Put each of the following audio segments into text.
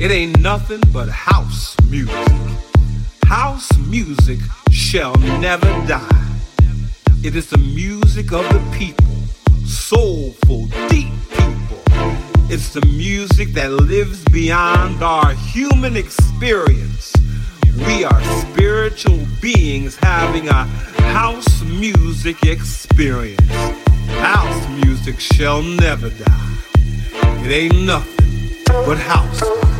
It ain't nothing but house music. House music shall never die. It is the music of the people, soulful, deep people. It's the music that lives beyond our human experience. We are spiritual beings having a house music experience. House music shall never die. It ain't nothing but house.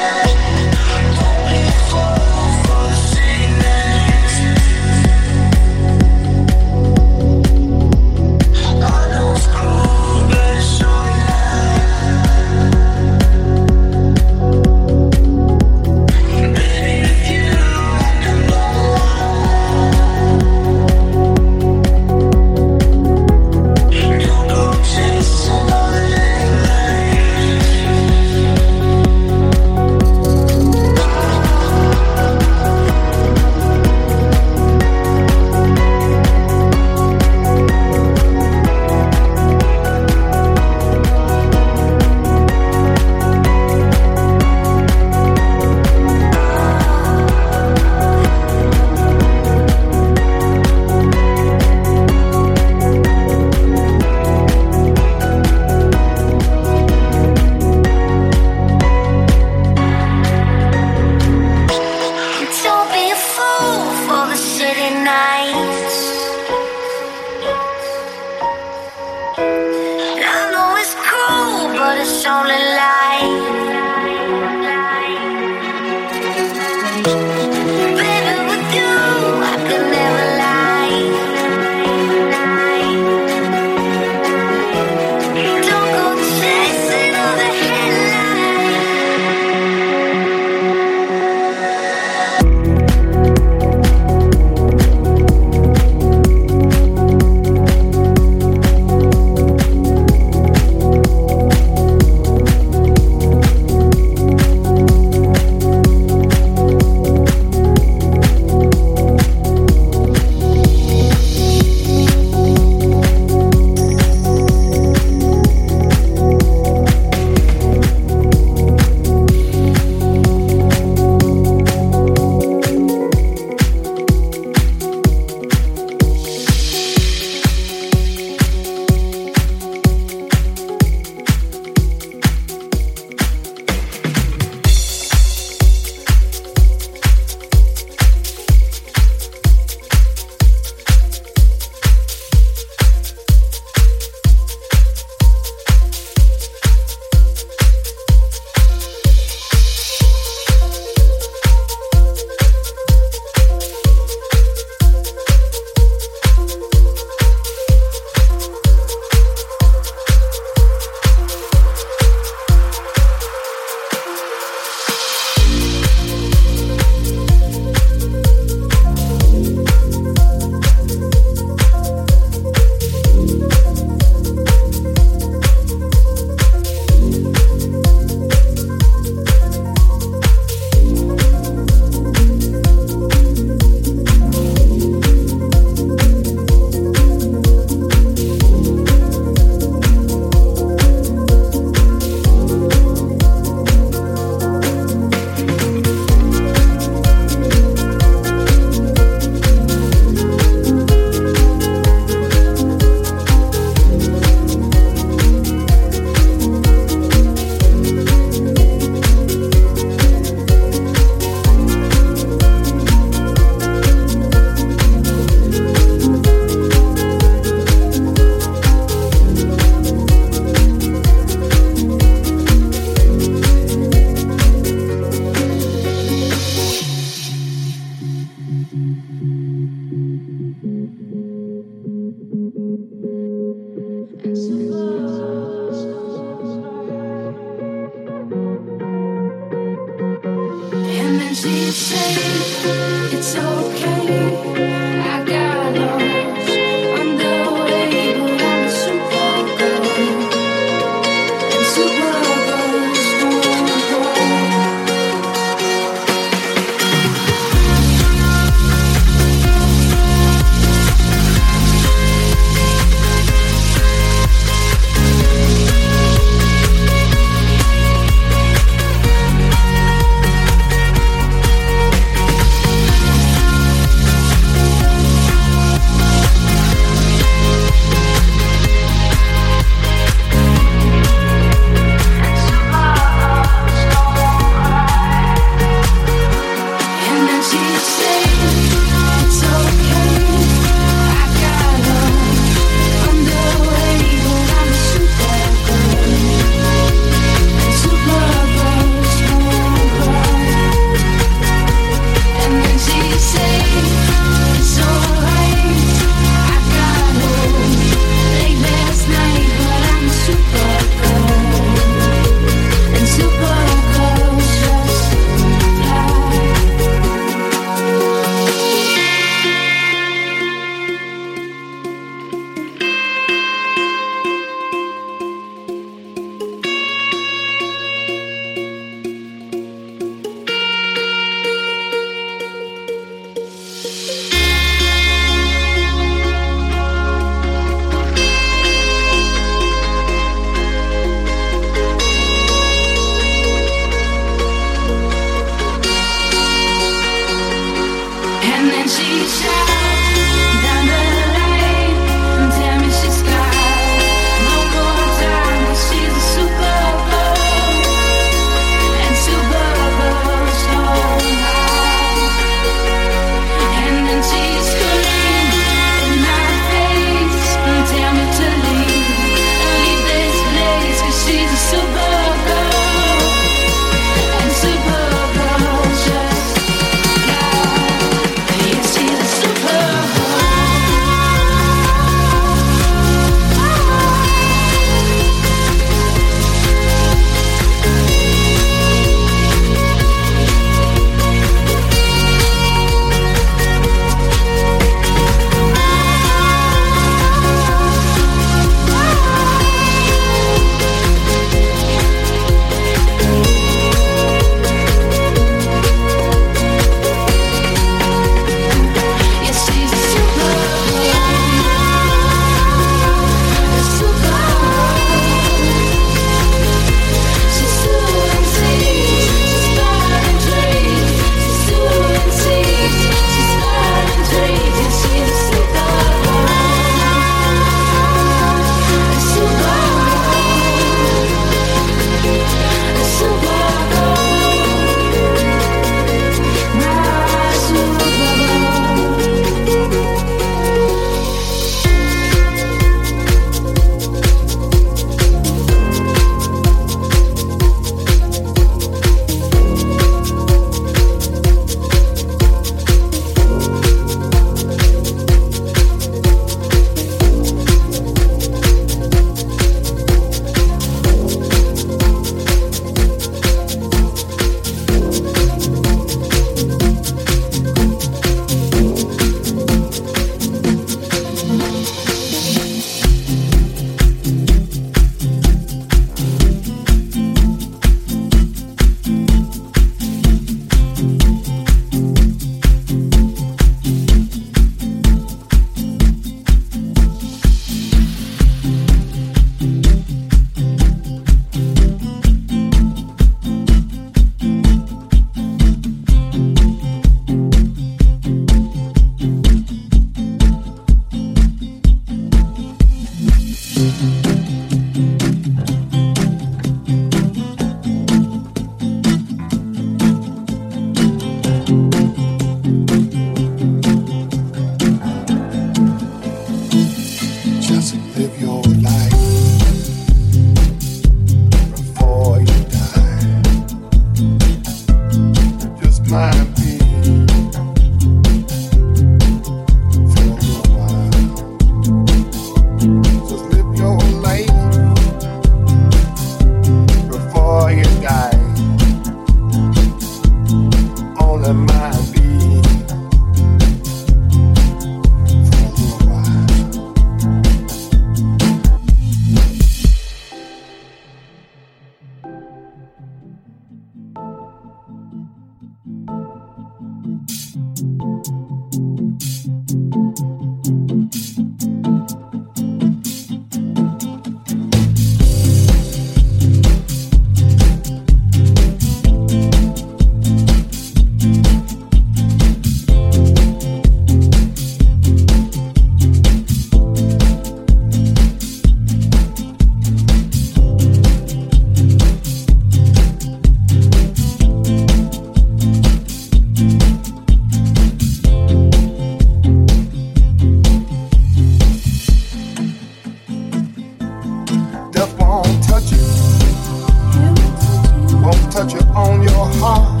touch it on your heart.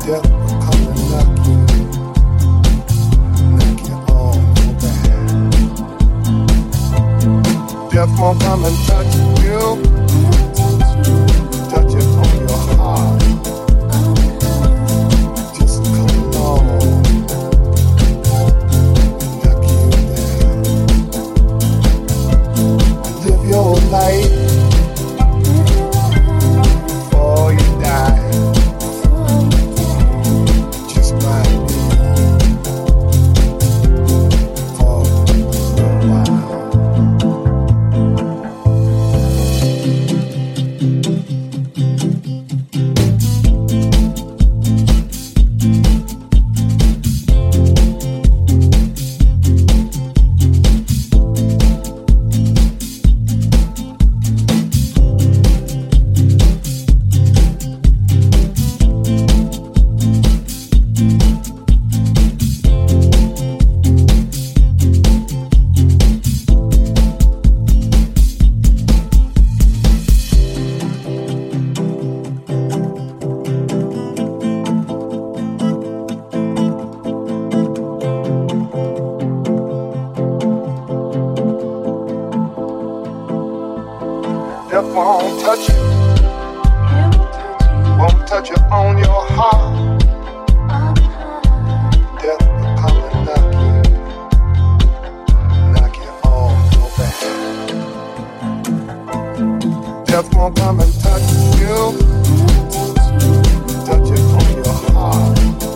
Death will come and knock you, knock you all your back. Death won't come and touch you. just won't come and touch you. Touch it from your heart.